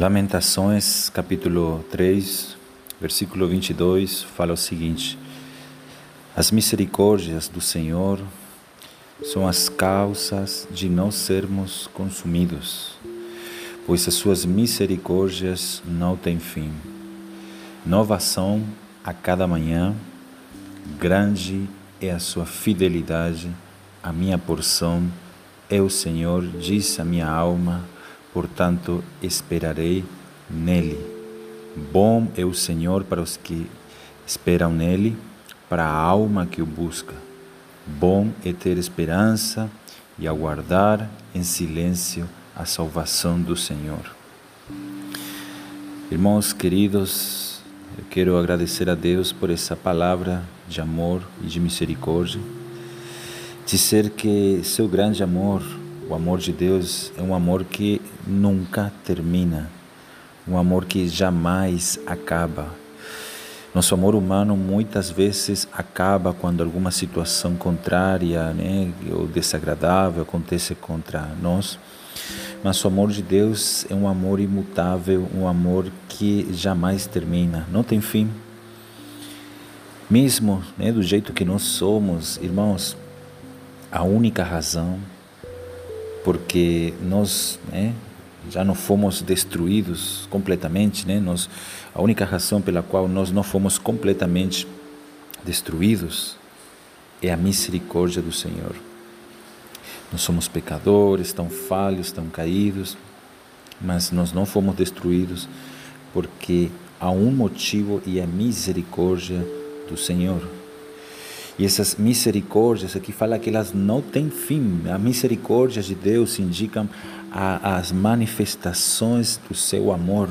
Lamentações, capítulo 3, versículo 22, fala o seguinte: As misericórdias do Senhor são as causas de não sermos consumidos, pois as suas misericórdias não têm fim. Nova são a cada manhã, grande é a sua fidelidade, a minha porção é o Senhor, diz a minha alma portanto esperarei nele. Bom é o Senhor para os que esperam nele, para a alma que o busca. Bom é ter esperança e aguardar em silêncio a salvação do Senhor. Irmãos queridos, eu quero agradecer a Deus por essa palavra de amor e de misericórdia. Dizer que seu grande amor o amor de Deus é um amor que nunca termina, um amor que jamais acaba. Nosso amor humano muitas vezes acaba quando alguma situação contrária né, ou desagradável acontece contra nós. Mas o amor de Deus é um amor imutável, um amor que jamais termina, não tem fim. Mesmo né, do jeito que nós somos, irmãos, a única razão porque nós né, já não fomos destruídos completamente, né? Nós, a única razão pela qual nós não fomos completamente destruídos é a misericórdia do Senhor. Nós somos pecadores, tão falhos, tão caídos, mas nós não fomos destruídos porque há um motivo e a misericórdia do Senhor. E essas misericórdias aqui fala que elas não têm fim. As misericórdias de Deus indicam a, as manifestações do seu amor.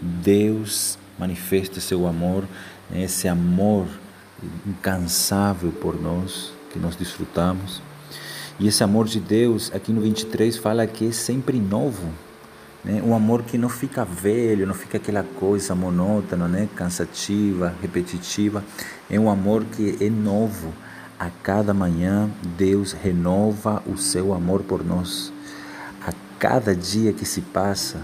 Deus manifesta seu amor, esse amor incansável por nós, que nós desfrutamos. E esse amor de Deus, aqui no 23, fala que é sempre novo. Né? Um amor que não fica velho, não fica aquela coisa monótona, né? cansativa, repetitiva. É um amor que é novo. A cada manhã Deus renova o seu amor por nós. A cada dia que se passa,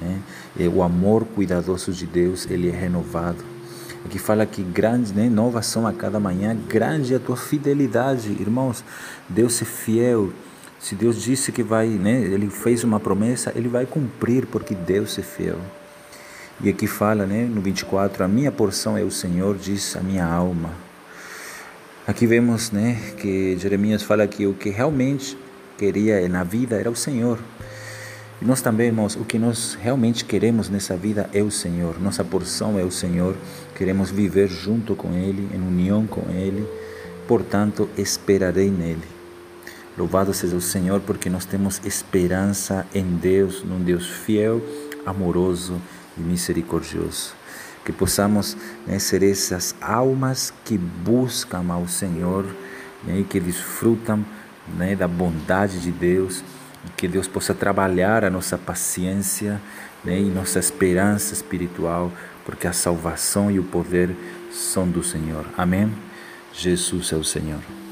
né? é o amor cuidadoso de Deus ele é renovado. Aqui fala que grande, né, novas são a cada manhã, grande é a tua fidelidade, irmãos. Deus é fiel, se Deus disse que vai, né, ele fez uma promessa, ele vai cumprir, porque Deus é fiel. E aqui fala, né, no 24, a minha porção é o Senhor, diz a minha alma. Aqui vemos, né, que Jeremias fala que o que realmente queria na vida era o Senhor. E nós também, irmãos, o que nós realmente queremos nessa vida é o Senhor. Nossa porção é o Senhor. Queremos viver junto com Ele, em união com Ele. Portanto, esperarei nele. Louvado seja o Senhor, porque nós temos esperança em Deus, num Deus fiel, amoroso e misericordioso. Que possamos né, ser essas almas que buscam ao Senhor né, e que desfrutam né, da bondade de Deus, que Deus possa trabalhar a nossa paciência né, e nossa esperança espiritual, porque a salvação e o poder são do Senhor. Amém? Jesus é o Senhor.